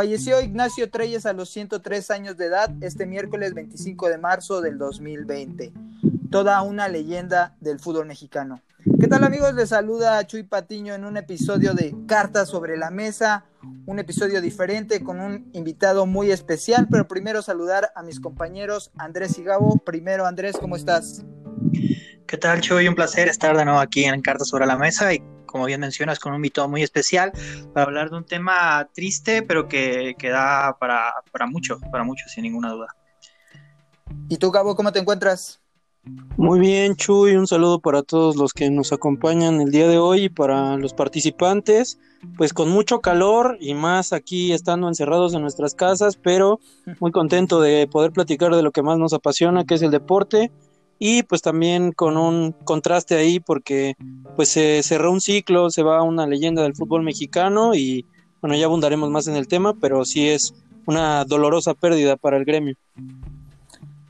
Falleció Ignacio Treyes a los 103 años de edad este miércoles 25 de marzo del 2020. Toda una leyenda del fútbol mexicano. ¿Qué tal amigos? Les saluda Chuy Patiño en un episodio de Cartas sobre la Mesa, un episodio diferente con un invitado muy especial, pero primero saludar a mis compañeros Andrés y Gabo. Primero Andrés, ¿cómo estás? ¿Qué tal Chuy? Un placer estar de nuevo aquí en Cartas sobre la Mesa como bien mencionas, con un invitado muy especial para hablar de un tema triste, pero que, que da para, para mucho, para mucho, sin ninguna duda. ¿Y tú, Gabo, cómo te encuentras? Muy bien, Chuy, un saludo para todos los que nos acompañan el día de hoy y para los participantes, pues con mucho calor y más aquí estando encerrados en nuestras casas, pero muy contento de poder platicar de lo que más nos apasiona, que es el deporte, y pues también con un contraste ahí porque pues se cerró un ciclo, se va una leyenda del fútbol mexicano y bueno, ya abundaremos más en el tema, pero sí es una dolorosa pérdida para el gremio.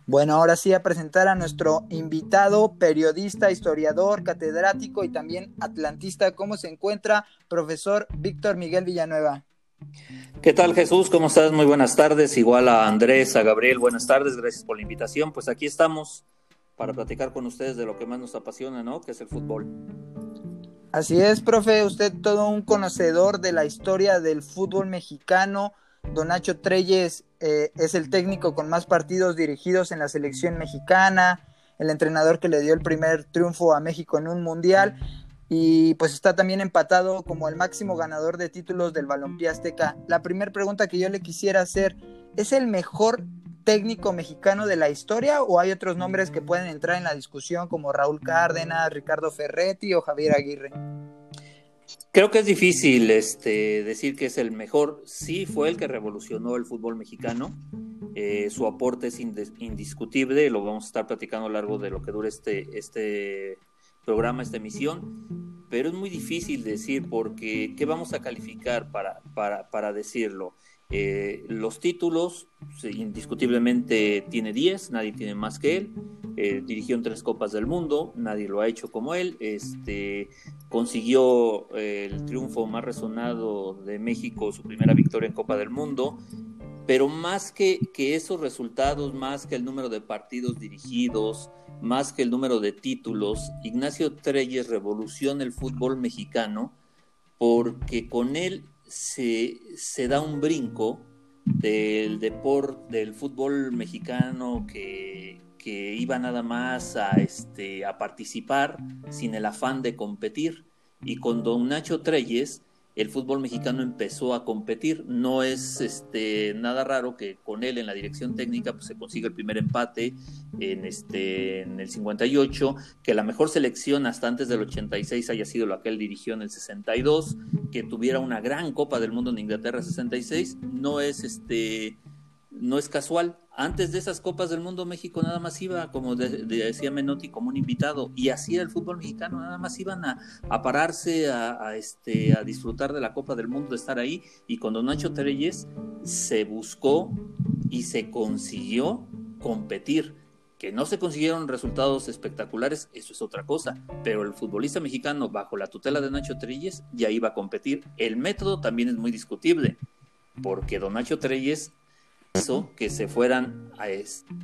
Bueno, ahora sí a presentar a nuestro invitado, periodista, historiador, catedrático y también atlantista. ¿Cómo se encuentra, profesor Víctor Miguel Villanueva? ¿Qué tal Jesús? ¿Cómo estás? Muy buenas tardes. Igual a Andrés, a Gabriel, buenas tardes. Gracias por la invitación. Pues aquí estamos para platicar con ustedes de lo que más nos apasiona, ¿no? Que es el fútbol. Así es, profe. Usted todo un conocedor de la historia del fútbol mexicano Don Nacho Treyes eh, es el técnico con más partidos dirigidos en la selección mexicana, el entrenador que le dio el primer triunfo a México en un mundial y pues está también empatado como el máximo ganador de títulos del balompié azteca. La primera pregunta que yo le quisiera hacer, ¿es el mejor técnico mexicano de la historia o hay otros nombres que pueden entrar en la discusión como Raúl Cárdenas, Ricardo Ferretti o Javier Aguirre? Creo que es difícil este, decir que es el mejor. Sí fue el que revolucionó el fútbol mexicano. Eh, su aporte es indiscutible. Lo vamos a estar platicando a lo largo de lo que dure este, este programa, esta emisión. Pero es muy difícil decir porque ¿qué vamos a calificar para, para, para decirlo? Eh, los títulos, indiscutiblemente tiene 10, nadie tiene más que él. Eh, dirigió en tres Copas del Mundo, nadie lo ha hecho como él. Este, consiguió eh, el triunfo más resonado de México, su primera victoria en Copa del Mundo. Pero más que, que esos resultados, más que el número de partidos dirigidos, más que el número de títulos, Ignacio Treyes revoluciona el fútbol mexicano porque con él se, da un brinco del deporte, del fútbol mexicano que, que iba nada más a, este, a participar sin el afán de competir. Y con don Nacho Treyes el fútbol mexicano empezó a competir. No es este, nada raro que con él en la dirección técnica pues, se consiga el primer empate en, este, en el 58, que la mejor selección hasta antes del 86 haya sido la que él dirigió en el 62, que tuviera una gran Copa del Mundo en Inglaterra 66, no es, este, no es casual antes de esas Copas del Mundo, México nada más iba, como decía Menotti, como un invitado, y así era el fútbol mexicano, nada más iban a, pararse, a, este, a disfrutar de la Copa del Mundo, de estar ahí, y con Don Nacho Treyes se buscó y se consiguió competir. Que no se consiguieron resultados espectaculares, eso es otra cosa, pero el futbolista mexicano bajo la tutela de Nacho Treyes ya iba a competir. El método también es muy discutible, porque Don Nacho Treyes hizo que se fueran a este,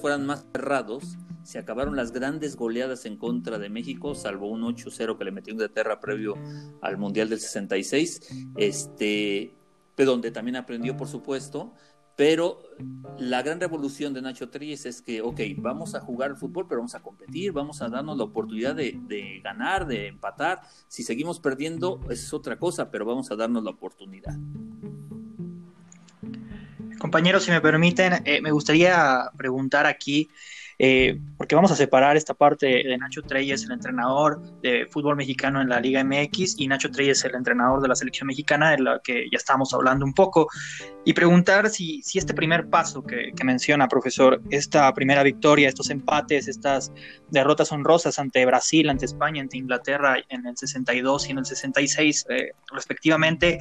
fueran más cerrados, se acabaron las grandes goleadas en contra de México, salvo un 8-0 que le metió Inglaterra previo al Mundial del 66, este, donde también aprendió, por supuesto, pero la gran revolución de Nacho Treyes es que, ok, vamos a jugar al fútbol, pero vamos a competir, vamos a darnos la oportunidad de ganar, de empatar. Si seguimos perdiendo, es otra cosa, pero vamos a darnos la oportunidad. Compañeros, si me permiten, eh, me gustaría preguntar aquí, eh, porque vamos a separar esta parte de Nacho Treyes, el entrenador de fútbol mexicano en la Liga MX, y Nacho Treyes, el entrenador de la selección mexicana, de la que ya estamos hablando un poco, y preguntar si, si este primer paso que, menciona, profesor, esta primera victoria, estos empates, estas derrotas honrosas ante Brasil, ante España, ante Inglaterra en el 62 y en el 66, eh, respectivamente,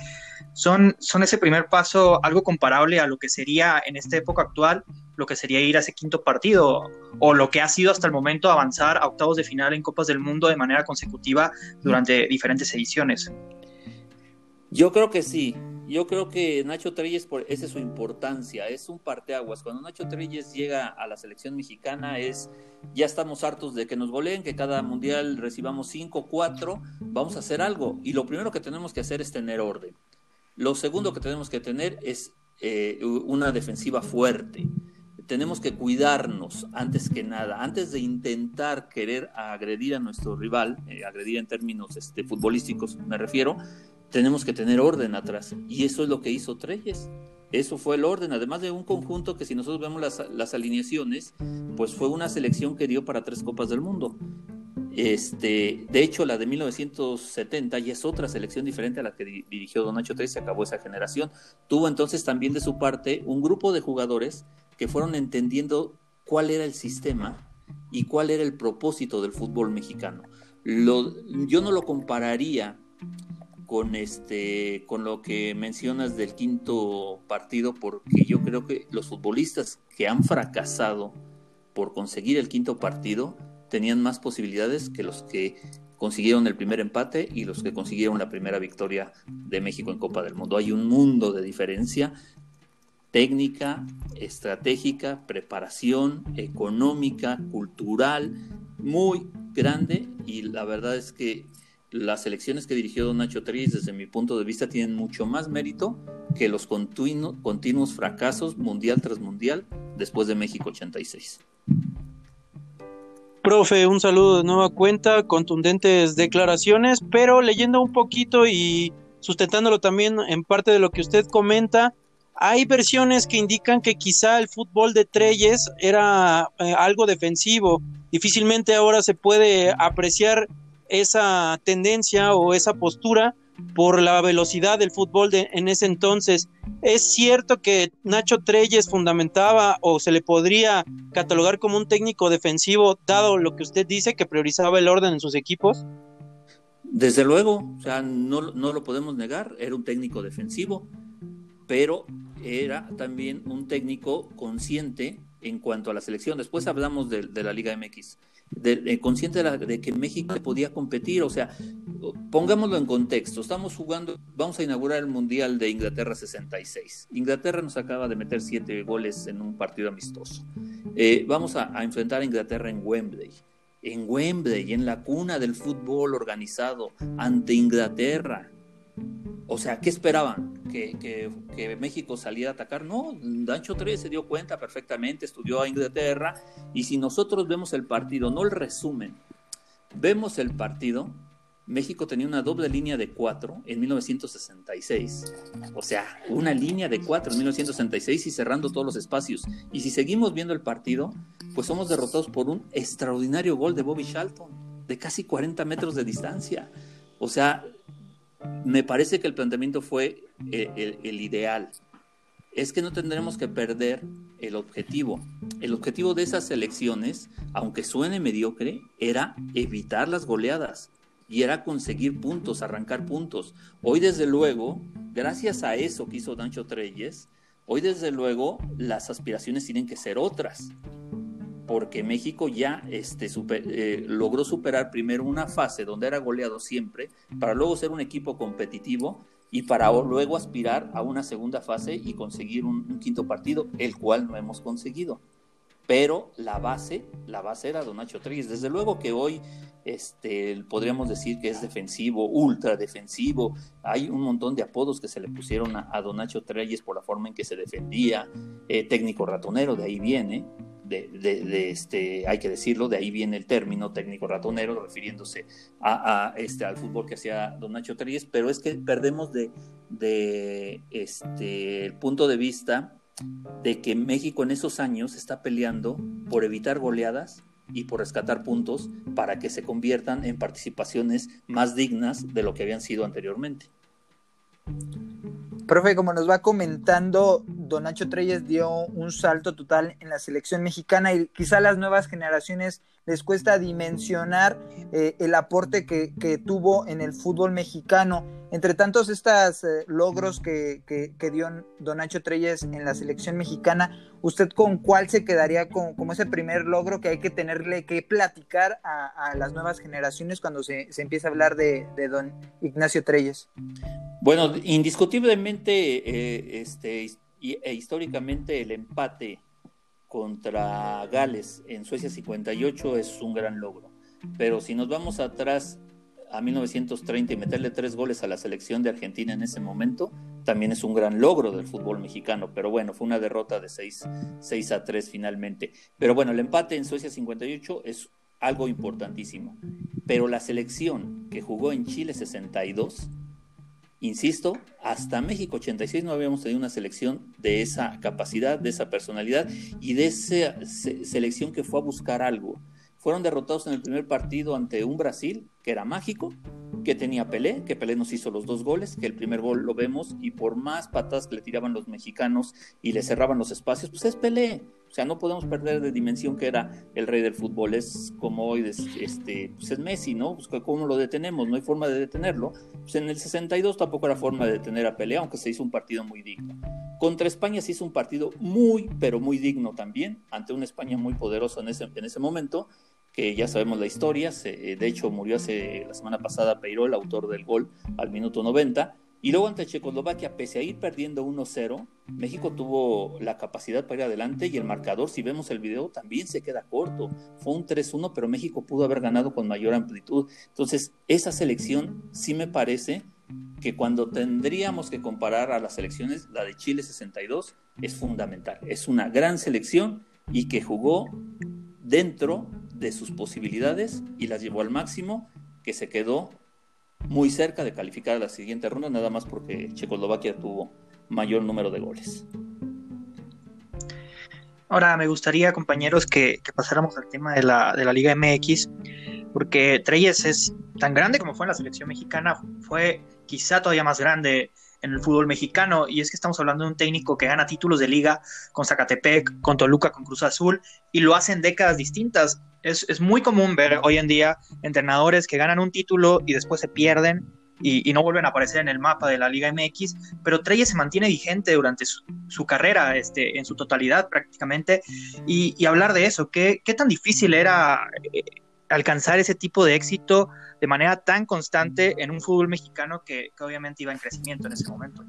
son, son ese primer paso algo comparable a lo que sería en esta época actual, lo que sería ir a ese quinto partido, o lo que ha sido hasta el momento avanzar a octavos de final en Copas del Mundo de manera consecutiva durante diferentes ediciones. Yo creo que sí, yo creo que Nacho Treyes, por, esa es su importancia, es un parteaguas. Cuando Nacho Treyes llega a la selección mexicana es, ya estamos hartos de que nos goleen, que cada mundial recibamos cinco, cuatro, vamos a hacer algo. Y lo primero que tenemos que hacer es tener orden. Lo segundo que tenemos que tener es eh, una defensiva fuerte. Tenemos que cuidarnos antes que nada, antes de intentar querer agredir a nuestro rival, eh, agredir en términos este, futbolísticos me refiero, tenemos que tener orden atrás. Y eso es lo que hizo Treyes. Eso fue el orden, además de un conjunto que si nosotros vemos las, las, alineaciones, pues fue una selección que dio para tres Copas del Mundo. Este, de hecho, la de 1970 ya es otra selección diferente a la que dirigió Don Nacho Treyes, se acabó esa generación. Tuvo entonces también de su parte un grupo de jugadores que fueron entendiendo cuál era el sistema y cuál era el propósito del fútbol mexicano. Lo, yo no lo compararía con este con lo que mencionas del quinto partido porque yo creo que los futbolistas que han fracasado por conseguir el quinto partido tenían más posibilidades que los que consiguieron el primer empate y los que consiguieron la primera victoria de México en Copa del Mundo. Hay un mundo de diferencia técnica, estratégica, preparación económica, cultural, muy grande y la verdad es que las elecciones que dirigió Don Nacho Tríez, desde mi punto de vista, tienen mucho más mérito que los continuos fracasos mundial tras mundial después de México 86. Profe, un saludo de nueva cuenta, contundentes declaraciones, pero leyendo un poquito y sustentándolo también en parte de lo que usted comenta, hay versiones que indican que quizá el fútbol de Treyes era eh, algo defensivo. Difícilmente ahora se puede apreciar esa tendencia o esa postura por la velocidad del fútbol de, en ese entonces. ¿Es cierto que Nacho Treyes fundamentaba o se le podría catalogar como un técnico defensivo, dado lo que usted dice, que priorizaba el orden en sus equipos? Desde luego, o sea, no, no lo podemos negar, era un técnico defensivo, pero era también un técnico consciente en cuanto a la selección. Después hablamos de, de la Liga MX de, consciente de, que México podía competir. O sea, pongámoslo en contexto. Estamos jugando, vamos a inaugurar el Mundial de Inglaterra 66. Inglaterra nos acaba de meter siete goles en un partido amistoso. Eh, vamos a, a enfrentar a Inglaterra en Wembley en Wembley, en la cuna del fútbol organizado, ante Inglaterra. O sea, ¿qué esperaban? ¿Que, México saliera a atacar? No, Dancho 3 se dio cuenta perfectamente, estudió a Inglaterra, y si nosotros vemos el partido, no el resumen, vemos el partido, México tenía una doble línea de cuatro en 1966. O sea, una línea de cuatro en 1966 y cerrando todos los espacios. Y si seguimos viendo el partido, pues somos derrotados por un extraordinario gol de Bobby Charlton, de casi 40 metros de distancia. O sea, me parece que el planteamiento fue eh, el, ideal. Es que no tendremos que perder el objetivo. El objetivo de esas elecciones, aunque suene mediocre, era evitar las goleadas y era conseguir puntos, arrancar puntos. Hoy, desde luego, gracias a eso que hizo Dancho Treyes, hoy, desde luego, las aspiraciones tienen que ser otras porque México ya este, eh, logró superar primero una fase donde era goleado siempre, para luego ser un equipo competitivo y para luego aspirar a una segunda fase y conseguir un, quinto partido, el cual no hemos conseguido. Pero la base, la base era Don Nacho Treyes. Desde luego que hoy este, podríamos decir que es defensivo, ultra defensivo. Hay un montón de apodos que se le pusieron a, Don Nacho Treyes por la forma en que se defendía. Eh, técnico ratonero, de ahí viene de, este, hay que decirlo, de ahí viene el término técnico ratonero, refiriéndose a, este, al fútbol que hacía don Nacho Tríez, pero es que perdemos de, de este, el punto de vista de que México en esos años está peleando por evitar goleadas y por rescatar puntos para que se conviertan en participaciones más dignas de lo que habían sido anteriormente. Profe, como nos va comentando, Don Nacho Treyes dio un salto total en la selección mexicana y quizá las nuevas generaciones les cuesta dimensionar eh, el aporte que, tuvo en el fútbol mexicano. Entre tantos estos eh, logros que, dio Don Nacho Treyes en la selección mexicana, ¿usted con cuál se quedaría como ese primer logro que hay que tenerle que platicar a, las nuevas generaciones cuando se, empieza a hablar de, de Don Ignacio Treyes? Bueno, indiscutiblemente, eh, este, e históricamente el empate contra Gales en Suecia 58 es un gran logro. Pero si nos vamos atrás a 1930 y meterle tres goles a la selección de Argentina en ese momento, también es un gran logro del fútbol mexicano. Pero bueno, fue una derrota de 6, 6 a 3 finalmente. Pero bueno, el empate en Suecia 58 es algo importantísimo. Pero la selección que jugó en Chile 62 Insisto, hasta México 86 no habíamos tenido una selección de esa capacidad, de esa personalidad y de esa selección que fue a buscar algo. Fueron derrotados en el primer partido ante un Brasil que era mágico, que tenía Pelé, que Pelé nos hizo los dos goles, que el primer gol lo vemos y por más patadas que le tiraban los mexicanos y le cerraban los espacios, pues es Pelé. O sea, no podemos perder de dimensión que era el rey del fútbol. Es como hoy, este, pues es Messi, ¿no? Pues ¿Cómo lo detenemos? No hay forma de detenerlo. Pues en el 62 tampoco era forma de detener a Pelé, aunque se hizo un partido muy digno. Contra España se hizo un partido muy, pero muy digno también, ante una España muy poderosa en ese, en ese momento, que ya sabemos la historia. de hecho, murió hace la semana pasada Peiró, el autor del gol, al minuto 90 y luego ante Checoslovaquia, pese a ir perdiendo 1-0, México tuvo la capacidad para ir adelante y el marcador, si vemos el video, también se queda corto. Fue un 3-1, pero México pudo haber ganado con mayor amplitud. Entonces, esa selección sí me parece que cuando tendríamos que comparar a las selecciones, la de Chile 62 es fundamental. Es una gran selección y que jugó dentro de sus posibilidades y las llevó al máximo, que se quedó muy cerca de calificar a la siguiente ronda, nada más porque Checoslovaquia tuvo mayor número de goles. Ahora me gustaría, compañeros, que, pasáramos al tema de la, de la, Liga MX, porque Treyes es tan grande como fue en la selección mexicana, fue quizá todavía más grande en el fútbol mexicano, y es que estamos hablando de un técnico que gana títulos de liga con Zacatepec, con Toluca, con Cruz Azul, y lo hace en décadas distintas. Es, muy común ver hoy en día entrenadores que ganan un título y después se pierden y, no vuelven a aparecer en el mapa de la Liga MX, pero Treyes se mantiene vigente durante su, carrera, este, en su totalidad prácticamente, y, hablar de eso, ¿qué, ¿qué, tan difícil era eh, alcanzar ese tipo de éxito de manera tan constante en un fútbol mexicano que, obviamente iba en crecimiento en ese momento.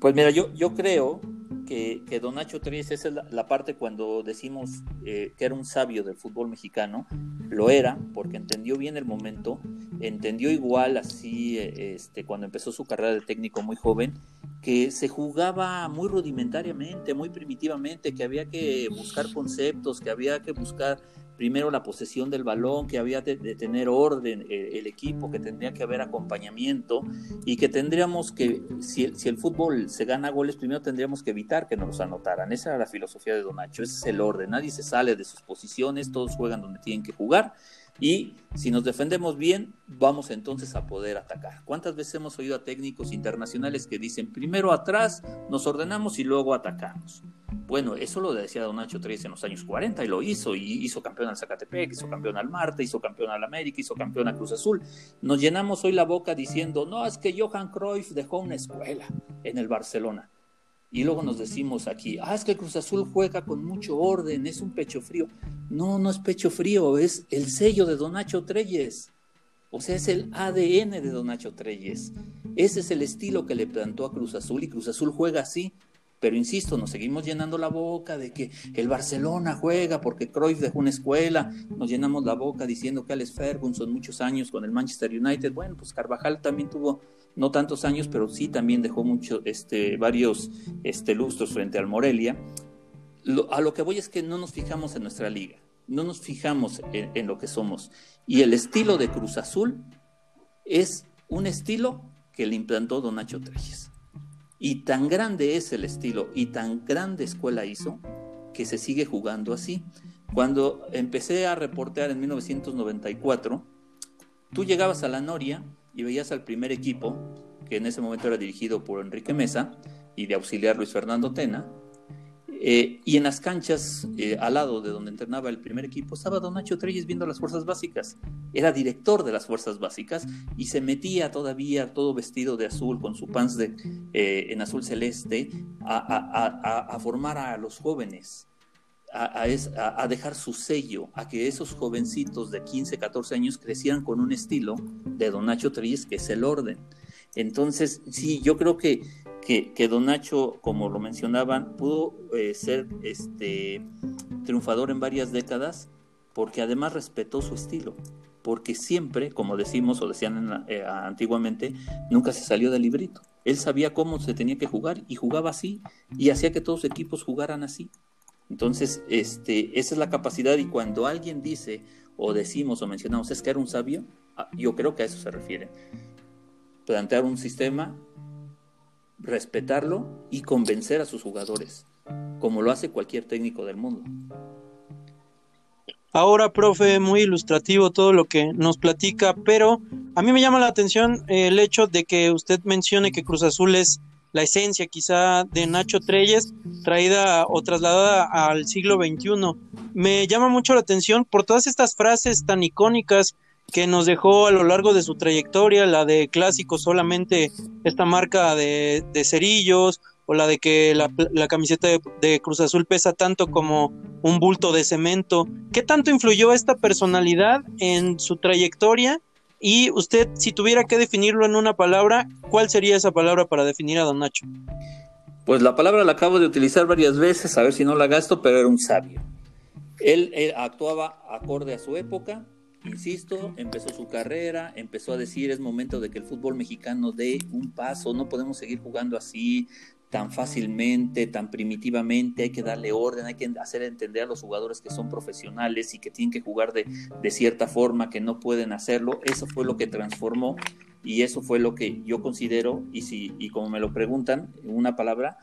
Pues mira, yo, yo creo que, que Don Nacho Tríez, esa es la, parte cuando decimos eh, que era un sabio del fútbol mexicano, lo era porque entendió bien el momento, entendió igual así eh, este, cuando empezó su carrera de técnico muy joven, que se jugaba muy rudimentariamente, muy primitivamente, que había que buscar conceptos, que había que buscar primero la posesión del balón, que había de, tener orden eh, el equipo, que tendría que haber acompañamiento y que tendríamos que, si el, si el fútbol se gana goles, primero tendríamos que evitar que nos los anotaran. Esa era la filosofía de Don Nacho, ese es el orden, nadie se sale de sus posiciones, todos juegan donde tienen que jugar y si nos defendemos bien, vamos entonces a poder atacar. ¿Cuántas veces hemos oído a técnicos internacionales que dicen primero atrás, nos ordenamos y luego atacamos? Bueno, eso lo decía Don Nacho Treyes en los años 40 y lo hizo, y hizo campeón al Zacatepec, hizo campeón al Marte, hizo campeón al América, hizo campeón a Cruz Azul. Nos llenamos hoy la boca diciendo, no, es que Johan Cruyff dejó una escuela en el Barcelona. Y luego nos decimos aquí, ah, es que Cruz Azul juega con mucho orden, es un pecho frío. No, no es pecho frío, es el sello de Don Nacho Treyes. O sea, es el ADN de Don Nacho Treyes. Ese es el estilo que le plantó a Cruz Azul y Cruz Azul juega así. Pero insisto, nos seguimos llenando la boca de que el Barcelona juega porque Cruyff dejó una escuela. Nos llenamos la boca diciendo que Alex Ferguson muchos años con el Manchester United. Bueno, pues Carvajal también tuvo no tantos años, pero sí también dejó mucho, este, varios este, lustros frente al Morelia. a lo que voy es que no nos fijamos en nuestra liga, no nos fijamos en, lo que somos. Y el estilo de Cruz Azul es un estilo que le implantó Don Nacho Treyes. Y tan grande es el estilo y tan grande escuela hizo que se sigue jugando así. Cuando empecé a reportear en 1994, tú llegabas a la Noria y veías al primer equipo, que en ese momento era dirigido por Enrique Mesa y de auxiliar Luis Fernando Tena, eh, y en las canchas eh, al lado de donde entrenaba el primer equipo estaba Don Nacho Treyes viendo las fuerzas básicas. Era director de las fuerzas básicas y se metía todavía todo vestido de azul con su pants de, eh, en azul celeste a, formar a los jóvenes a, dejar su sello, a que esos jovencitos de 15, 14 años crecieran con un estilo de Don Nacho Treyes, que es el orden. Entonces, sí, yo creo que, que, Don Nacho, como lo mencionaban, pudo eh, ser este triunfador en varias décadas porque además respetó su estilo porque siempre, como decimos o decían eh, antiguamente, nunca se salió del librito. Él sabía cómo se tenía que jugar y jugaba así y hacía que todos los equipos jugaran así. Entonces, este, esa es la capacidad y cuando alguien dice o decimos o mencionamos es que era un sabio, ah, yo creo que a eso se refiere. Plantear un sistema, respetarlo y convencer a sus jugadores, como lo hace cualquier técnico del mundo. Ahora, profe, muy ilustrativo todo lo que nos platica, pero a mí me llama la atención el hecho de que usted mencione que Cruz Azul es la esencia quizá de Nacho Treyes traída o trasladada al siglo XXI. Me llama mucho la atención por todas estas frases tan icónicas que nos dejó a lo largo de su trayectoria, la de clásico solamente esta marca de, de cerillos, o la de que la, camiseta de, Cruz Azul pesa tanto como un bulto de cemento. ¿Qué tanto influyó esta personalidad en su trayectoria? Y usted, si tuviera que definirlo en una palabra, ¿cuál sería esa palabra para definir a Don Nacho? Pues la palabra la acabo de utilizar varias veces, a ver si no la gasto, pero era un sabio. Él, él actuaba acorde a su época, insisto, empezó su carrera, empezó a decir es momento de que el fútbol mexicano dé un paso, no podemos seguir jugando así, tan fácilmente, tan primitivamente, hay que darle orden, hay que hacer entender a los jugadores que son profesionales y que tienen que jugar de, de, cierta forma, que no pueden hacerlo. Eso fue lo que transformó y eso fue lo que yo considero, y, si, y como me lo preguntan, una palabra,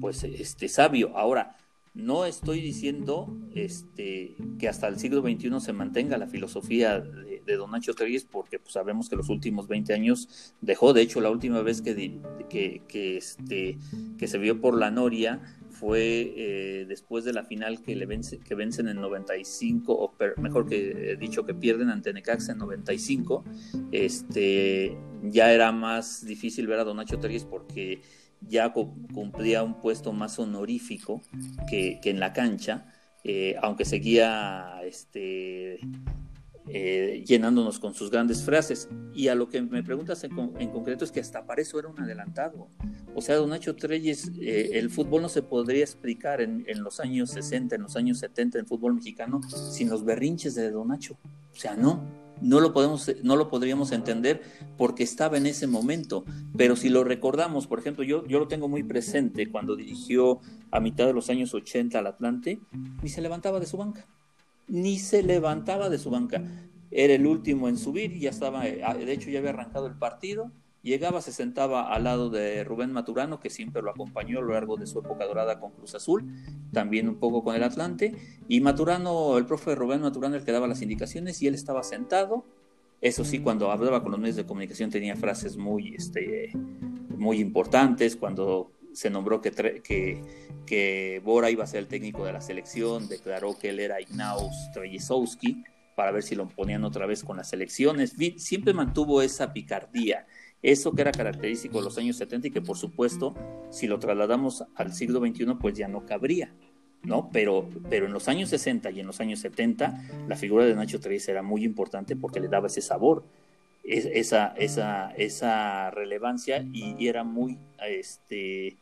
pues este sabio. Ahora, no estoy diciendo este, que hasta el siglo XXI se mantenga la filosofía de, Don Nacho Treyes, porque pues, sabemos que los últimos 20 años dejó. De hecho, la última vez que, que, este, que se vio por la Noria fue eh, después de la final que, le vence, que vencen en 95, o mejor que dicho, que pierden ante Necaxa en 95. Este, ya era más difícil ver a Don Nacho Treyes porque ya cumplía un puesto más honorífico que, en la cancha, eh, aunque seguía este, eh, llenándonos con sus grandes frases. Y a lo que me preguntas en, concreto es que hasta para eso era un adelantado. O sea, Don Nacho Treyes, eh, el fútbol no se podría explicar en, en, los años 60, en los años 70 en fútbol mexicano sin los berrinches de Don Nacho. O sea, no, no lo, podemos, no lo podríamos entender porque estaba en ese momento. Pero si lo recordamos, por ejemplo, yo, yo lo tengo muy presente cuando dirigió a mitad de los años 80 al Atlante, ni se levantaba de su banca. Ni se levantaba de su banca. Era el último en subir, ya estaba, eh, de hecho ya había arrancado el partido Llegaba, se sentaba al lado de Rubén Maturano, que siempre lo acompañó a lo largo de su época dorada con Cruz Azul, también un poco con el Atlante. Y Maturano, el profe Rubén Maturano, el que daba las indicaciones y él estaba sentado. Eso sí, cuando hablaba con los medios de comunicación tenía frases muy, este, muy importantes. Cuando se nombró que, que, que Bora iba a ser el técnico de la selección, declaró que él era Ignaus Trejezowski para ver si lo ponían otra vez con las elecciones. Siempre mantuvo esa picardía eso que era característico de los años 70 y que por supuesto, si lo trasladamos al siglo XXI, pues ya no cabría, ¿no? Pero, pero en los años 60 y en los años 70, la figura de Nacho Treyes era muy importante porque le daba ese sabor, esa, esa, esa relevancia y, era muy, este,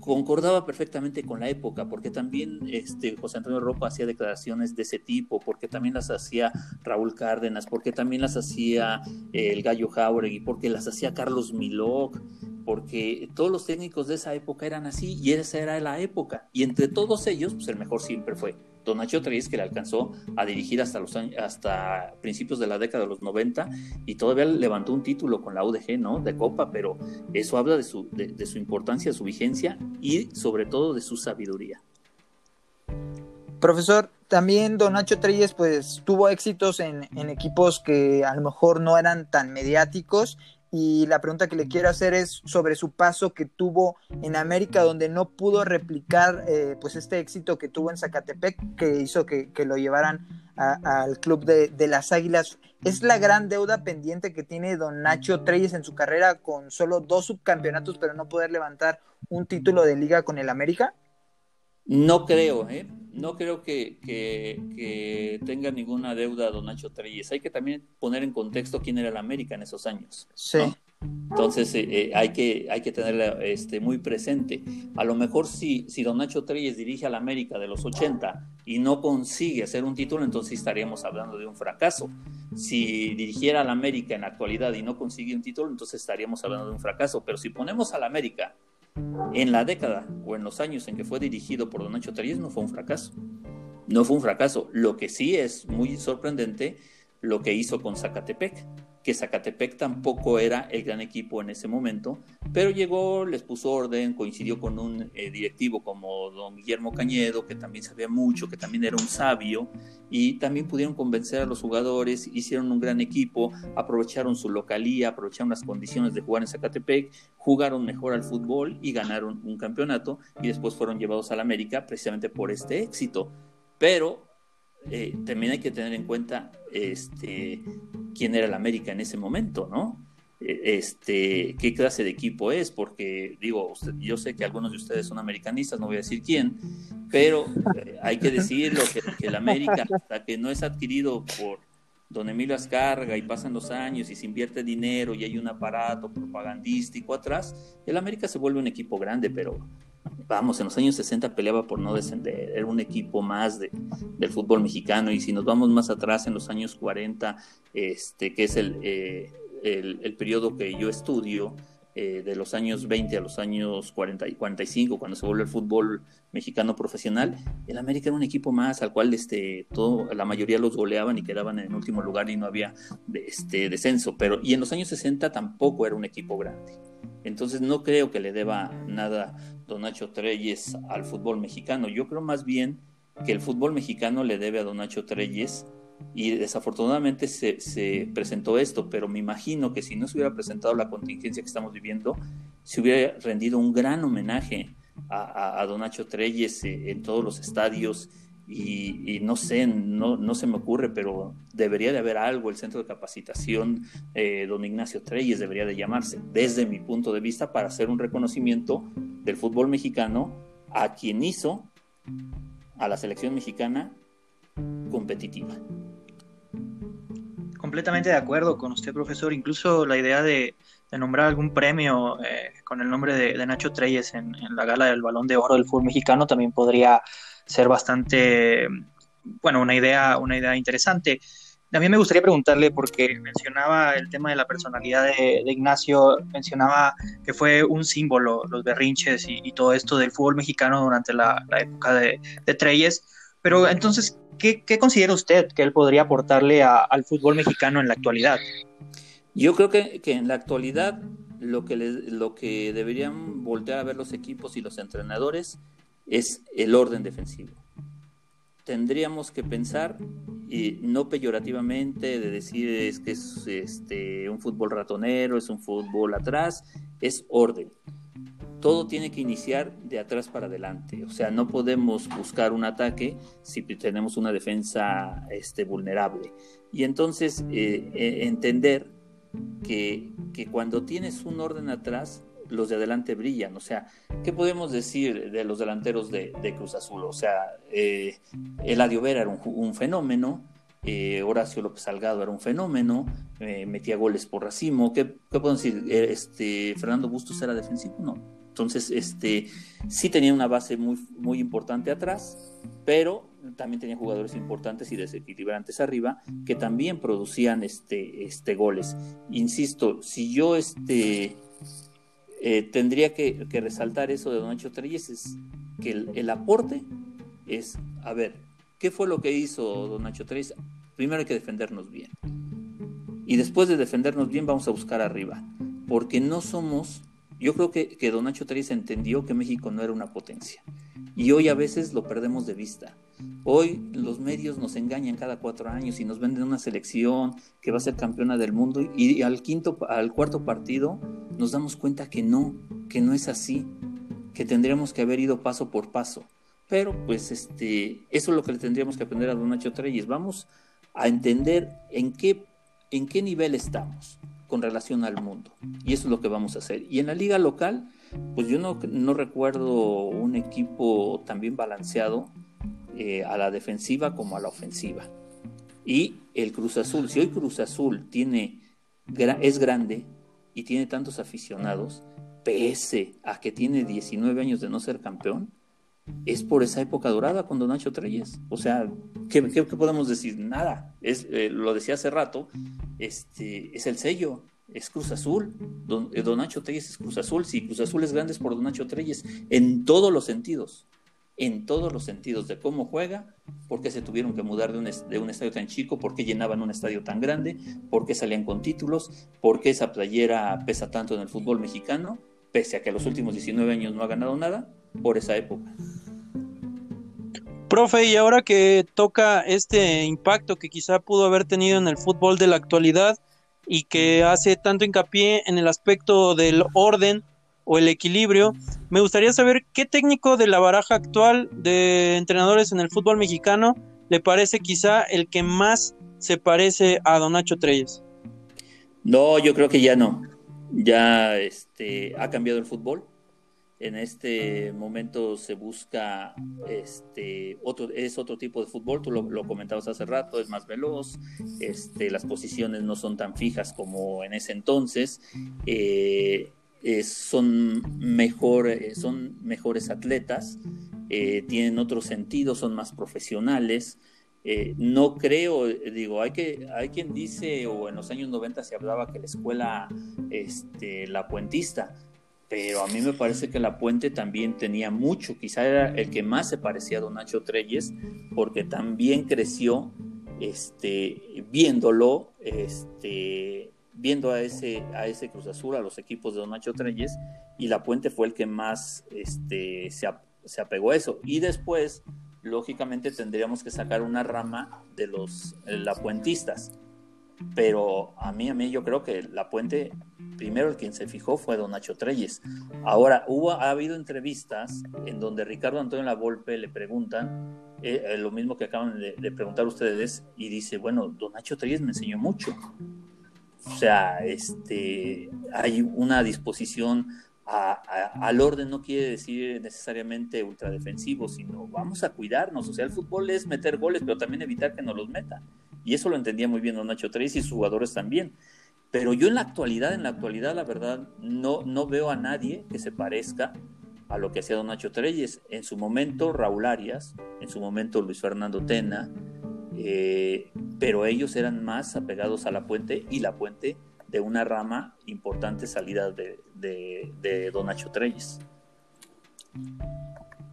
concordaba perfectamente con la época, porque también este, José Antonio Ropa hacía declaraciones de ese tipo, porque también las hacía Raúl Cárdenas, porque también las hacía eh, el Gallo Jauregui, porque las hacía Carlos Milok, porque todos los técnicos de esa época eran así y esa era la época. Y entre todos ellos, pues el mejor siempre fue Don Nacho Treyes, que le alcanzó a dirigir hasta, los años, hasta principios de la década de los 90 y todavía levantó un título con la UDG, ¿no? De Copa, pero eso habla de su, de, su importancia, su vigencia y sobre todo de su sabiduría. Profesor, también Don Nacho Treyes pues tuvo éxitos en, en, equipos que a lo mejor no eran tan mediáticos y la pregunta que le quiero hacer es sobre su paso que tuvo en América, donde no pudo replicar eh, pues este éxito que tuvo en Zacatepec, que hizo que, lo llevaran al club de, las Águilas. ¿Es la gran deuda pendiente que tiene don Nacho Treyes en su carrera con solo dos subcampeonatos, pero no poder levantar un título de liga con el América? No creo, ¿eh? No creo que, que, tenga ninguna deuda don Nacho Treyes. Hay que también poner en contexto quién era el América en esos años. Sí. Entonces eh, eh, hay, que, hay que tenerla este, muy presente. A lo mejor si, si Don Nacho Treyes dirige al América de los 80 y no consigue hacer un título, entonces estaríamos hablando de un fracaso. Si dirigiera al América en la actualidad y no consigue un título, entonces estaríamos hablando de un fracaso. Pero si ponemos al América en la década o en los años en que fue dirigido por Don Nacho Treyes, no fue un fracaso. No fue un fracaso. Lo que sí es muy sorprendente lo que hizo con Zacatepec que Zacatepec tampoco era el gran equipo en ese momento, pero llegó, les puso orden, coincidió con un eh, directivo como don Guillermo Cañedo, que también sabía mucho, que también era un sabio, y también pudieron convencer a los jugadores, hicieron un gran equipo, aprovecharon su localía, aprovecharon las condiciones de jugar en Zacatepec, jugaron mejor al fútbol y ganaron un campeonato, y después fueron llevados a la América precisamente por este éxito. Pero eh, también hay que tener en cuenta este, quién era el América en ese momento, ¿no? E, este, qué clase de equipo es, porque digo, yo sé que algunos de ustedes son americanistas, no voy a decir quién, pero eh, hay que decirlo que, que el América, hasta que no es adquirido por don Emilio Ascarga y pasan los años y se invierte dinero y hay un aparato propagandístico atrás, el América se vuelve un equipo grande, pero vamos, en los años 60 peleaba por no descender, era un equipo más de, del fútbol mexicano y si nos vamos más atrás en los años 40, este, que es el, eh, el, el periodo que yo estudio, eh, de los años 20 a los años 40 y 45, cuando se vuelve el fútbol mexicano profesional, el América era un equipo más al cual este, todo, la mayoría los goleaban y quedaban en último lugar y no había este, descenso. Pero, y en los años 60 tampoco era un equipo grande. Entonces no creo que le deba nada Don Nacho Treyes al fútbol mexicano. Yo creo más bien que el fútbol mexicano le debe a Don Nacho Treyes y desafortunadamente se, presentó esto, pero me imagino que si no se hubiera presentado la contingencia que estamos viviendo, se hubiera rendido un gran homenaje a, Don Nacho Treyes eh, en todos los estadios y, no sé, no, no, se me ocurre, pero debería de haber algo, el centro de capacitación eh, Don Ignacio Treyes debería de llamarse, desde mi punto de vista, para hacer un reconocimiento del fútbol mexicano a quien hizo a la selección mexicana competitiva. Completamente de acuerdo con usted, profesor. Incluso la idea de, nombrar algún premio eh, con el nombre de, Nacho Treyes en, la gala del Balón de Oro del fútbol mexicano también podría ser bastante, bueno, una idea, una idea interesante. También me gustaría preguntarle, porque mencionaba el tema de la personalidad de, Ignacio, mencionaba que fue un símbolo, los berrinches y, todo esto del fútbol mexicano durante la, época de, de Treyes. Pero entonces, ¿qué, considera usted que él podría aportarle al fútbol mexicano en la actualidad? Yo creo que, en la actualidad lo que, lo que deberían voltear a ver los equipos y los entrenadores es el orden defensivo. Tendríamos que pensar, y no peyorativamente, de decir es que es este, un fútbol ratonero, es un fútbol atrás, es orden todo tiene que iniciar de atrás para adelante. O sea, no podemos buscar un ataque si tenemos una defensa este, vulnerable. Y entonces eh, eh, entender que, cuando tienes un orden atrás, los de adelante brillan. O sea, ¿qué podemos decir de los delanteros de, Cruz Azul? O sea, eh, Eladio Vera era un, fenómeno. Horacio López Salgado era un fenómeno, metía goles por racimo. ¿Qué, qué podemos decir? Este, Fernando Bustos era defensivo, no, entonces, este, sí tenía una base muy, muy importante atrás, pero también tenía jugadores importantes y desequilibrantes arriba que también producían este, este goles. Insisto, si yo este, eh, tendría que, resaltar eso de Don Nacho Treyes, es que el, aporte es, a ver, ¿qué fue lo que hizo Don Nacho Treyes? Primero hay que defendernos bien. Y después de defendernos bien vamos a buscar arriba, porque no somos yo creo que, Don Nacho Treyes entendió que México no era una potencia y hoy a veces lo perdemos de vista. Hoy los medios nos engañan cada cuatro años y nos venden una selección que va a ser campeona del mundo y al quinto, al cuarto partido nos damos cuenta que no, que no es así, que tendríamos que haber ido paso por paso. Pero pues este, eso es lo que le tendríamos que aprender a Don Nacho Treyes. Vamos a entender en qué, en qué nivel estamos con relación al mundo. Y eso es lo que vamos a hacer. Y en la liga local, pues yo no, no recuerdo un equipo tan bien balanceado eh, a la defensiva como a la ofensiva. Y el Cruz Azul, si hoy Cruz Azul tiene, es grande y tiene tantos aficionados, pese a que tiene 19 años de no ser campeón, es por esa época dorada con Don Nacho Treyes. O sea, ¿qué, podemos decir? Nada. Es, eh, lo decía hace rato, este, es el sello, es Cruz Azul. Don, eh, Nacho Treyes es Cruz Azul. Si Cruz Azul es grande es por Don Nacho Treyes, en todos los sentidos en todos los sentidos de cómo juega, por qué se tuvieron que mudar de un, de un, estadio tan chico, por qué llenaban un estadio tan grande, por qué salían con títulos, por qué esa playera pesa tanto en el fútbol mexicano, pese a que los últimos 19 años no ha ganado nada, por esa época. Profe, y ahora que toca este impacto que quizá pudo haber tenido en el fútbol de la actualidad y que hace tanto hincapié en el aspecto del orden, o el equilibrio. Me gustaría saber qué técnico de la baraja actual de entrenadores en el fútbol mexicano le parece quizá el que más se parece a Don Nacho Treyes. No, yo creo que ya no. Ya este, ha cambiado el fútbol. En este momento se busca este otro es otro tipo de fútbol. Tú lo, comentabas hace rato, es más veloz. Este, las posiciones no son tan fijas como en ese entonces. Eh, eh, son, mejor, eh, son mejores atletas, tienen otro sentido, son más profesionales. no creo, digo, hay, que, hay quien dice, o en los años 90 se hablaba que la escuela, este, la puentista, pero a mí me parece que la puente también tenía mucho, quizá era el que más se parecía a Don Nacho Treyes, porque también creció este, viéndolo este, viendo a ese, a ese Cruz Azul, a los equipos de Don Nacho Treyes, y La Puente fue el que más este, se, se apegó a eso. Y después, lógicamente, tendríamos que sacar una rama de los lapuentistas. Pero a mí, a mí, yo creo que La Puente, primero el quien se fijó fue Don Nacho Treyes. Ahora, hubo, ha habido entrevistas en donde Ricardo Antonio Lavolpe le preguntan eh, eh, lo mismo que acaban de, preguntar ustedes y dice, bueno, Don Nacho Treyes me enseñó mucho. O sea, este, hay una disposición al orden, no quiere decir necesariamente ultradefensivo, sino vamos a cuidarnos. O sea, el fútbol es meter goles, pero también evitar que nos los metan. Y eso lo entendía muy bien Don Nacho Tres y sus jugadores también. Pero yo en la actualidad, en la actualidad, la verdad, no, no veo a nadie que se parezca a lo que hacía Don Nacho Treyes. En su momento, Raúl Arias, en su momento, Luis Fernando Tena, eh, pero ellos eran más apegados a la puente y la puente de una rama importante salida de, de, Don Nacho Treyes.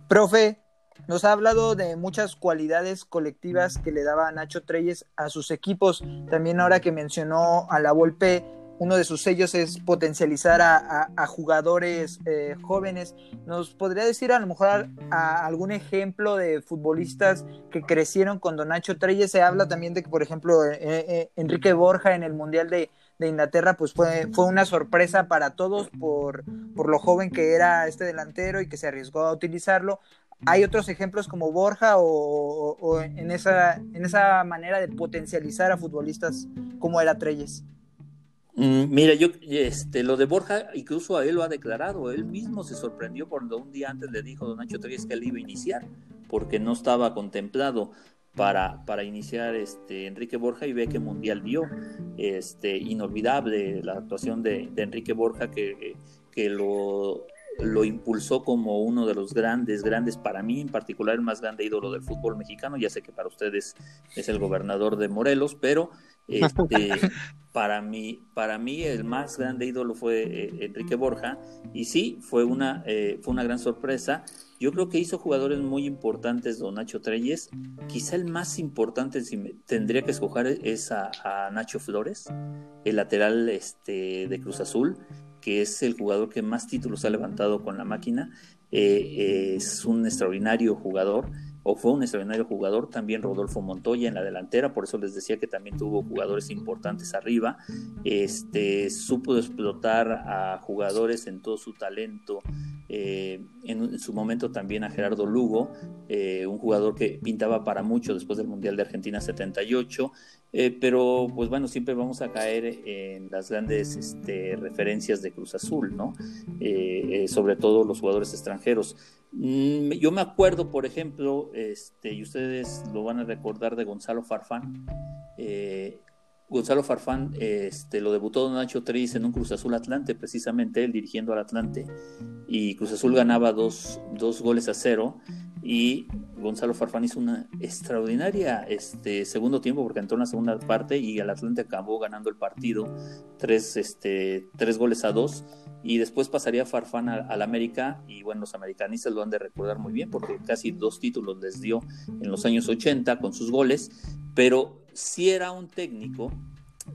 Profe, nos ha hablado de muchas cualidades colectivas que le daba Nacho Treyes a sus equipos. También ahora que mencionó a la Volpe, uno de sus sellos es potencializar a, jugadores eh, jóvenes. ¿Nos podría decir a lo mejor algún ejemplo de futbolistas que crecieron con Don Nacho Treyes? Se habla también de que, por ejemplo, eh, eh, Enrique Borja en el Mundial de, Inglaterra, pues fue, fue una sorpresa para todos por, por lo joven que era este delantero y que se arriesgó a utilizarlo. ¿Hay otros ejemplos como Borja o, o en, esa, en esa manera de potencializar a futbolistas como era Treyes? Mm, mira, yo, este, lo de Borja, incluso a él lo ha declarado, él mismo se sorprendió cuando un día antes le dijo a Don Nacho Treyes que él iba a iniciar, porque no estaba contemplado para, para iniciar este, Enrique Borja y ve que Mundial vio, este, inolvidable la actuación de, de Enrique Borja que, que lo, lo impulsó como uno de los grandes, grandes, para mí en particular el más grande ídolo del fútbol mexicano, ya sé que para ustedes es el gobernador de Morelos, pero este, para, mí, para mí el más grande ídolo fue eh, Enrique Borja y sí, fue una, eh, fue una gran sorpresa. Yo creo que hizo jugadores muy importantes Don Nacho Treyes. Quizá el más importante, si tendría que escoger, es a, Nacho Flores, el lateral este, de Cruz Azul, que es el jugador que más títulos ha levantado con la máquina. Eh, es un extraordinario jugador o fue un extraordinario jugador, también Rodolfo Montoya en la delantera, por eso les decía que también tuvo jugadores importantes arriba, este, supo explotar a jugadores en todo su talento, eh, en, su momento también a Gerardo Lugo, eh, un jugador que pintaba para mucho después del Mundial de Argentina 78, eh, pero pues bueno, siempre vamos a caer en las grandes este, referencias de Cruz Azul, ¿no? sobre todo los jugadores extranjeros. Mm, yo me acuerdo, por ejemplo, este, y ustedes lo van a recordar de Gonzalo Farfán, Gonzalo Farfán este, lo debutó Don Nacho Treyes en un Cruz Azul Atlante, precisamente él dirigiendo al Atlante, y Cruz Azul ganaba dos, dos goles a cero, y Gonzalo Farfán hizo una extraordinaria este, segundo tiempo porque entró en la segunda parte y el Atlante acabó ganando el partido tres, este, tres goles a dos. Y después pasaría Farfán al América y bueno, los americanistas lo han de recordar muy bien porque casi dos títulos les dio en los años 80 con sus goles, pero si era un técnico,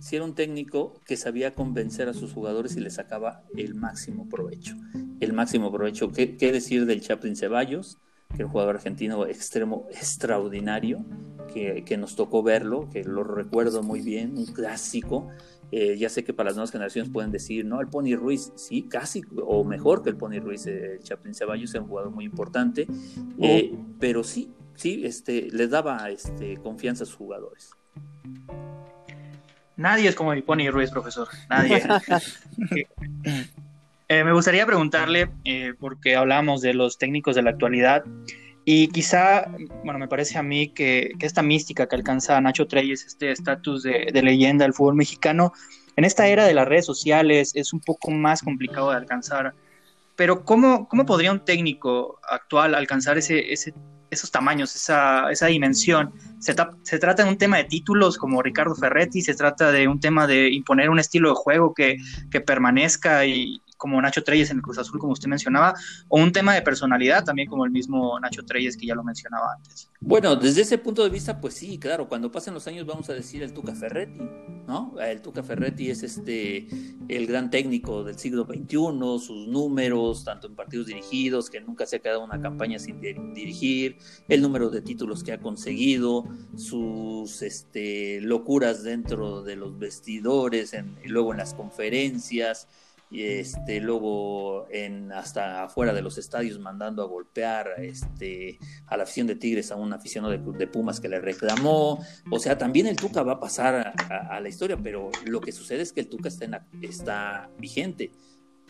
si era un técnico que sabía convencer a sus jugadores y le sacaba el máximo provecho. El máximo provecho. ¿Qué, qué decir del Chaplin Ceballos? que el jugador argentino extremo extraordinario, que, que, nos tocó verlo, que lo recuerdo muy bien, un clásico. Eh, ya sé que para las nuevas generaciones pueden decir, no, el Pony Ruiz, sí, casi, o mejor que el Pony Ruiz, eh, el Chaplin Ceballos es un jugador muy importante, eh, pero sí, sí, este, les daba este, confianza a sus jugadores. Nadie es como el Pony Ruiz, profesor, nadie. Eh, me gustaría preguntarle, eh, porque hablamos de los técnicos de la actualidad, y quizá, bueno, me parece a mí que, esta mística que alcanza Nacho Treyes, este estatus de, leyenda del fútbol mexicano, en esta era de las redes sociales es un poco más complicado de alcanzar. Pero ¿cómo, cómo podría un técnico actual alcanzar ese, ese, esos tamaños, esa, esa dimensión? Se, se, trata de un tema de títulos como Ricardo Ferretti, se trata de un tema de imponer un estilo de juego que, que permanezca y, como Nacho Treyes en el Cruz Azul, como usted mencionaba, o un tema de personalidad también como el mismo Nacho Treyes que ya lo mencionaba antes. Bueno, desde ese punto de vista, pues sí, claro, cuando pasen los años vamos a decir el Tuca Ferretti, ¿no? El Tuca Ferretti es este el gran técnico del siglo XXI, sus números, tanto en partidos dirigidos, que nunca se ha quedado una campaña sin dirigir, el número de títulos que ha conseguido, sus este, locuras dentro de los vestidores, luego en las conferencias, y este luego en hasta afuera de los estadios mandando a golpear este a la afición de Tigres a un aficionado de, de Pumas que le reclamó. O sea también el Tuca va a pasar a, la historia pero lo que sucede es que el Tuca está, está vigente.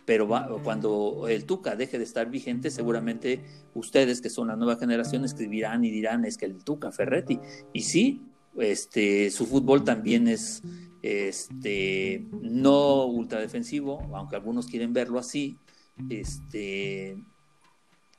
Pero cuando el Tuca deje de estar vigente seguramente ustedes que son la nueva generación escribirán y dirán es que el Tuca Ferretti y sí este su fútbol también es este, no ultradefensivo, aunque algunos quieren verlo así, este,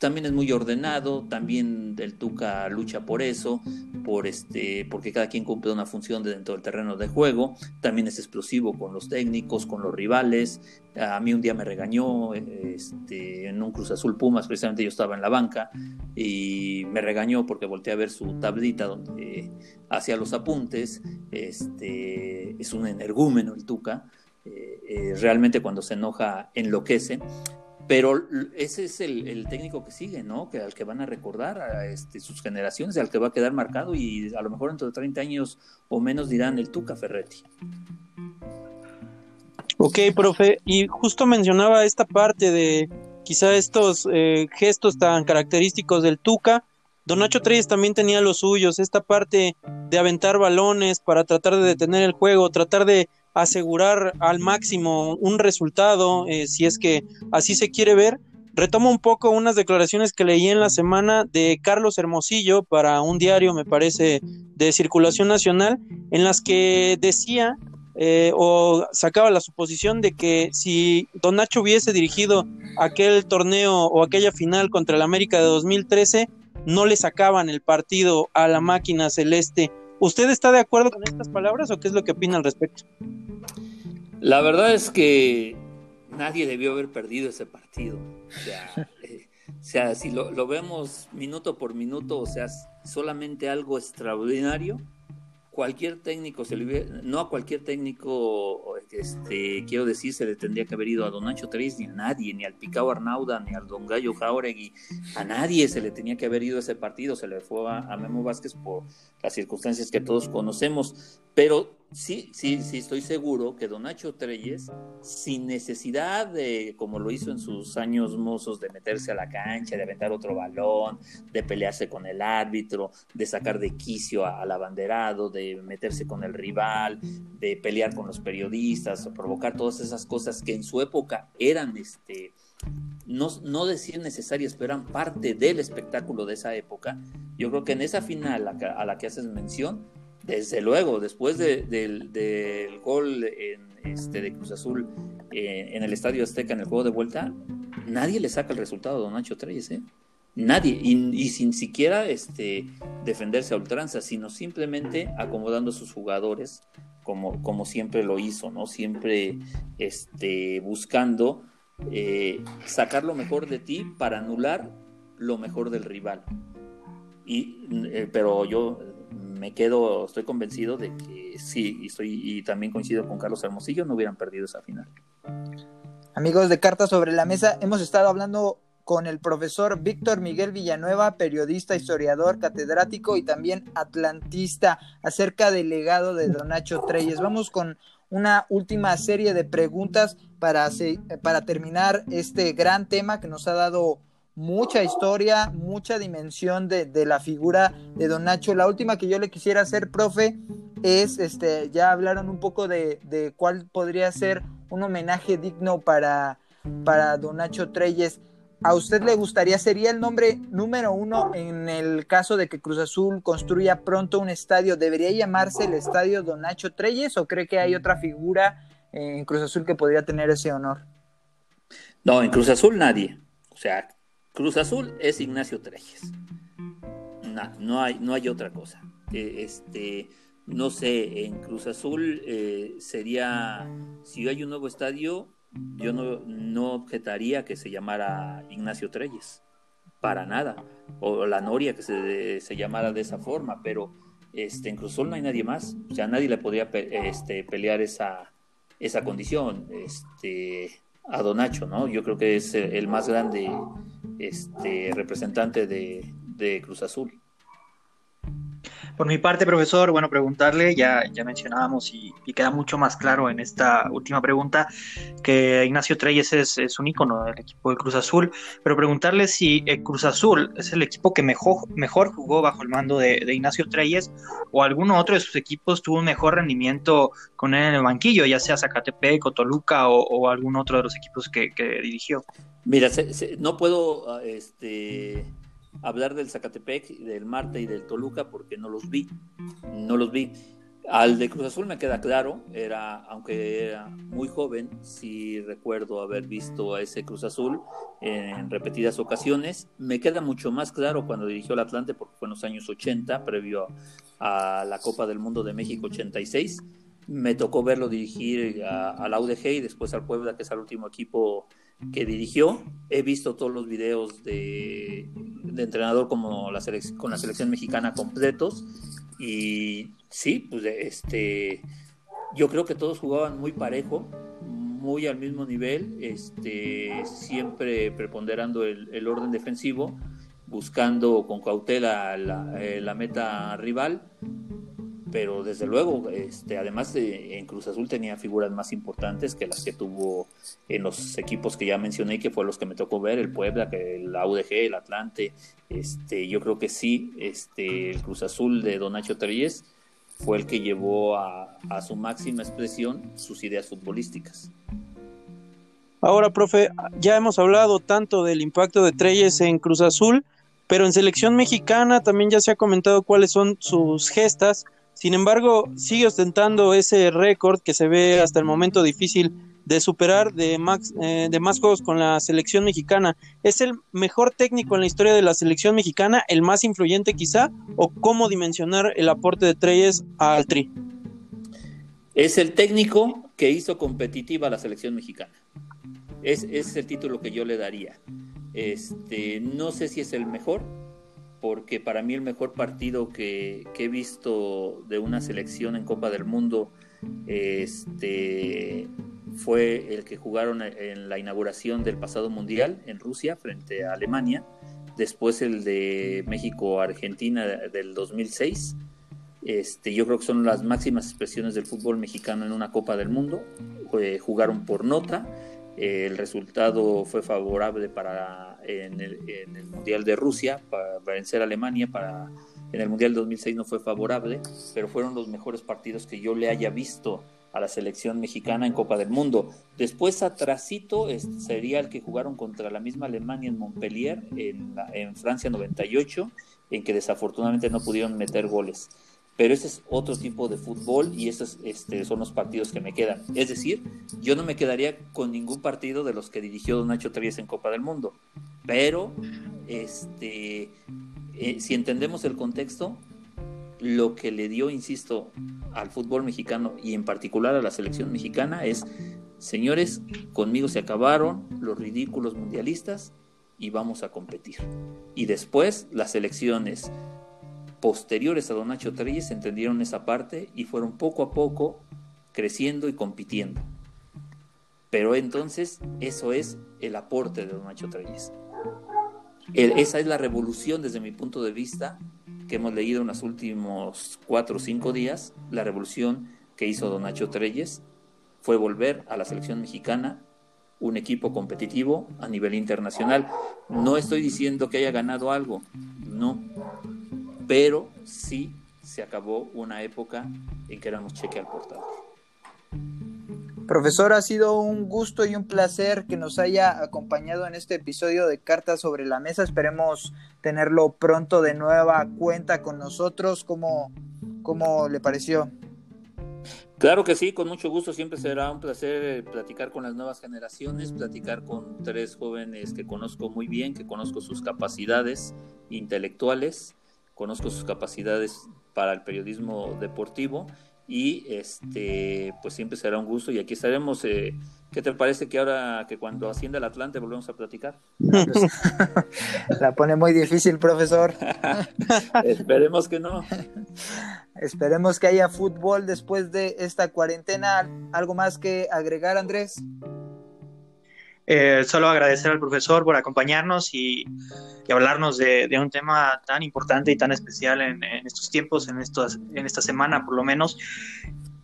también es muy ordenado, también el Tuca lucha por eso, por este, porque cada quien cumple una función dentro del terreno de juego, también es explosivo con los técnicos, con los rivales. A mí un día me regañó este, en un Cruz Azul Pumas, precisamente yo estaba en la banca y me regañó porque volteé a ver su tablita donde hacía los apuntes. Este, es un energúmeno el Tuca. Eh, eh, realmente cuando se enoja enloquece pero ese es el, técnico que sigue, ¿no? Que al que van a recordar a este, sus generaciones, al que va a quedar marcado y a lo mejor dentro de 30 años o menos dirán el Tuca Ferretti. Ok, profe, y justo mencionaba esta parte de quizá estos eh, gestos tan característicos del Tuca. Don Nacho Treyes también tenía los suyos, esta parte de aventar balones para tratar de detener el juego, tratar de asegurar al máximo un resultado, eh, si es que así se quiere ver. Retomo un poco unas declaraciones que leí en la semana de Carlos Hermosillo para un diario, me parece, de circulación nacional, en las que decía eh, o sacaba la suposición de que si Don Nacho hubiese dirigido aquel torneo o aquella final contra el América de 2013, no le sacaban el partido a la máquina celeste ¿Usted está de acuerdo con estas palabras o qué es lo que opina al respecto? La verdad es que nadie debió haber perdido ese partido. O sea, eh, si lo, lo, vemos minuto por minuto, o sea, solamente algo extraordinario cualquier técnico se le no a cualquier técnico, este, quiero decir, se le tendría que haber ido a Don Nacho Tres, ni a nadie, ni al Picao Arnauda, ni al Don Gallo Jauregui, a nadie se le tenía que haber ido ese partido, se le fue a, Memo Vázquez por las circunstancias que todos conocemos, pero sí, sí, sí estoy seguro que Don Nacho Treyes, sin necesidad de, como lo hizo en sus años mozos, de meterse a la cancha, de aventar otro balón, de pelearse con el árbitro, de sacar de quicio al abanderado, de meterse con el rival, de pelear con los periodistas, provocar todas esas cosas que en su época eran este no, no decir necesarias, pero eran parte del espectáculo de esa época. Yo creo que en esa final a la que haces mención, Desde luego, después del gol este, de Cruz Azul eh, en el Estadio Azteca en el juego de vuelta, nadie le saca el resultado a Don Nacho Treyes, ¿eh? Nadie, y, sin siquiera este, defenderse a ultranza, sino simplemente acomodando a sus jugadores como, como siempre lo hizo, ¿no? Siempre este, buscando eh, sacar lo mejor de ti para anular lo mejor del rival. Y, eh, pero yo me quedo, estoy convencido de que sí, y, también coincido con Carlos Hermosillo, no hubieran perdido esa final. Amigos de Cartas sobre la Mesa, hemos estado hablando con el profesor Víctor Miguel Villanueva, periodista, historiador, catedrático y también atlantista, acerca del legado de Don Nacho Treyes. Vamos con una última serie de preguntas para, para terminar este gran tema que nos ha dado mucha historia, mucha dimensión de, la figura de Don Nacho. La última que yo le quisiera hacer, profe, es, este, ya hablaron un poco de, de cuál podría ser un homenaje digno para, para Don Nacho Treyes. ¿A usted le gustaría, sería el nombre número uno en el caso de que Cruz Azul construya pronto un estadio? ¿Debería llamarse el estadio Don Nacho Treyes o cree que hay otra figura en Cruz Azul que podría tener ese honor? No, en Cruz Azul nadie. O sea, Cruz Azul es Ignacio Treyes. No, hay, no hay otra cosa. Eh, este, no sé, en Cruz Azul eh, sería, si hay un nuevo estadio, yo no, objetaría que se llamara Ignacio Treyes, para nada, o la Noria que se, llamara de esa forma, pero este, en Cruz Azul no hay nadie más, o sea, nadie le podría este, pelear esa, esa condición este, a Donacho, ¿no? Yo creo que es el más grande este, representante de, de Cruz Azul. Por mi parte, profesor, bueno, preguntarle, ya, ya mencionábamos y, queda mucho más claro en esta última pregunta que Ignacio Treyes es, un ícono del equipo de Cruz Azul, pero preguntarle si eh, Cruz Azul es el equipo que mejor, mejor jugó bajo el mando de, Ignacio Treyes o alguno otro de sus equipos tuvo un mejor rendimiento con él en el banquillo, ya sea Zacatepec o Toluca o, algún otro de los equipos que, dirigió. Mira, no puedo ah, este, hablar del Zacatepec, del Marte y del Toluca porque no los vi, no los vi. Al de Cruz Azul me queda claro, era, aunque era muy joven, sí recuerdo haber visto a ese Cruz Azul en repetidas ocasiones. Me queda mucho más claro cuando dirigió el Atlante, porque fue en los años 80, previo a la Copa del Mundo de México 86. Me tocó verlo dirigir a, la UDG y después al Puebla, que es el último equipo que dirigió. He visto todos los videos de, entrenador como con la selección mexicana completos y sí, pues este, yo creo que todos jugaban muy parejo, muy al mismo nivel, este, siempre preponderando el, orden defensivo, buscando con cautela la, eh, la meta rival pero desde luego, este, además de, en Cruz Azul tenía figuras más importantes que las que tuvo en los equipos que ya mencioné, que fue los que me tocó ver, el Puebla, el UDG, el Atlante, este, yo creo que sí, este, el Cruz Azul de Don Nacho Treyes fue el que llevó a, a su máxima expresión sus ideas futbolísticas. Ahora, profe, ya hemos hablado tanto del impacto de Treyes en Cruz Azul, pero en selección mexicana también ya se ha comentado cuáles son sus gestas sin embargo, sigue ostentando ese récord que se ve hasta el momento difícil de superar de, max, eh, de más juegos con la selección mexicana. ¿Es el mejor técnico en la historia de la selección mexicana, el más influyente quizá? ¿O cómo dimensionar el aporte de Treyes al Tri? Es el técnico que hizo competitiva la selección mexicana. Es, es el título que yo le daría. Este, no sé si es el mejor, porque para mí el mejor partido que, he visto de una selección en Copa del Mundo este, fue el que jugaron en la inauguración del pasado Mundial en Rusia frente a Alemania, después el de México-Argentina del 2006. Este, yo creo que son las máximas expresiones del fútbol mexicano en una Copa del Mundo. Eh, jugaron por nota, el resultado fue favorable para en el, Mundial de Rusia, para vencer a Alemania, para en el Mundial 2006 no fue favorable, pero fueron los mejores partidos que yo le haya visto a la selección mexicana en Copa del Mundo. Después atrasito sería el que jugaron contra la misma Alemania en Montpellier en, en Francia 98, en que desafortunadamente no pudieron meter goles. Pero ese es otro tipo de fútbol y esos este, son los partidos que me quedan. Es decir, yo no me quedaría con ningún partido de los que dirigió Don Nacho Tríez en Copa del Mundo, pero este, eh, si entendemos el contexto, lo que le dio, insisto, al fútbol mexicano y en particular a la selección mexicana es, señores, conmigo se acabaron los ridículos mundialistas y vamos a competir. Y después las elecciones posteriores a Don Nacho Treyes entendieron esa parte y fueron poco a poco creciendo y compitiendo. Pero entonces eso es el aporte de Don Nacho Treyes. esa es la revolución desde mi punto de vista que hemos leído en los últimos cuatro o cinco días. La revolución que hizo Don Nacho Treyes fue volver a la selección mexicana un equipo competitivo a nivel internacional. No estoy diciendo que haya ganado algo, no, pero sí se acabó una época en que éramos cheque al portador. Profesor, ha sido un gusto y un placer que nos haya acompañado en este episodio de Cartas sobre la Mesa. Esperemos tenerlo pronto de nueva cuenta con nosotros. ¿Cómo, cómo le pareció? Claro que sí, con mucho gusto. Siempre será un placer platicar con las nuevas generaciones, platicar con tres jóvenes que conozco muy bien, que conozco sus capacidades intelectuales conozco sus capacidades para el periodismo deportivo y este pues siempre será un gusto y aquí estaremos eh, ¿qué te parece que ahora que cuando ascienda el Atlante volvemos a platicar? La pone muy difícil profesor. Esperemos que no. Esperemos que haya fútbol después de esta cuarentena. Algo más que agregar Andrés eh, solo agradecer al profesor por acompañarnos y, hablarnos de, un tema tan importante y tan especial en, estos tiempos, en, estos, en esta semana por lo menos.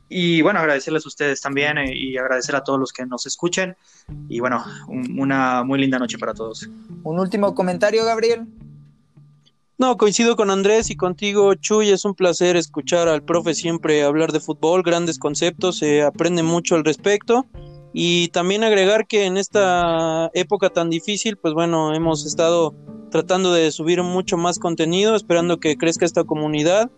Y bueno, agradecerles a ustedes también eh, y agradecer a todos los que nos escuchen. Y bueno, una muy linda noche para todos. Un último comentario, Gabriel. No, coincido con Andrés y contigo, Chuy. Es un placer escuchar al profe siempre hablar de fútbol, grandes conceptos, se aprende mucho al respecto. Y también agregar que en esta época tan difícil, pues bueno, hemos estado tratando de subir mucho más contenido, esperando que crezca esta comunidad.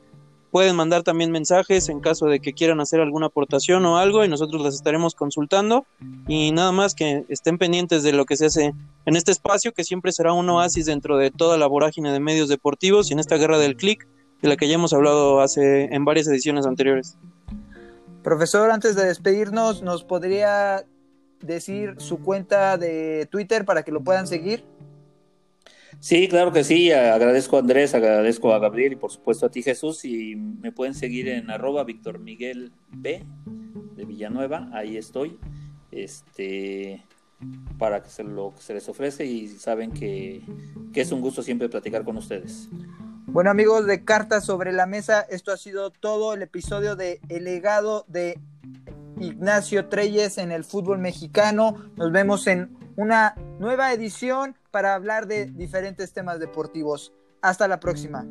Pueden mandar también mensajes en caso de que quieran hacer alguna aportación o algo y nosotros las estaremos consultando. Y nada más que estén pendientes de lo que se hace en este espacio, que siempre será un oasis dentro de toda la vorágine de medios deportivos y en esta guerra del clic, de la que ya hemos hablado hace en varias ediciones anteriores. Profesor, antes de despedirnos, ¿nos podría decir su cuenta de Twitter para que lo puedan seguir? Sí, claro que sí. Agradezco a Andrés, agradezco a Gabriel y por supuesto a ti Jesús. Y me pueden seguir en arroba Víctor Miguel B de Villanueva. Ahí estoy. Este para que se lo que se les ofrece y saben que, que es un gusto siempre platicar con ustedes. Bueno amigos de Cartas sobre la Mesa, esto ha sido todo el episodio de El legado de Ignacio Treyes en el fútbol mexicano. Nos vemos en una nueva edición para hablar de diferentes temas deportivos. Hasta la próxima.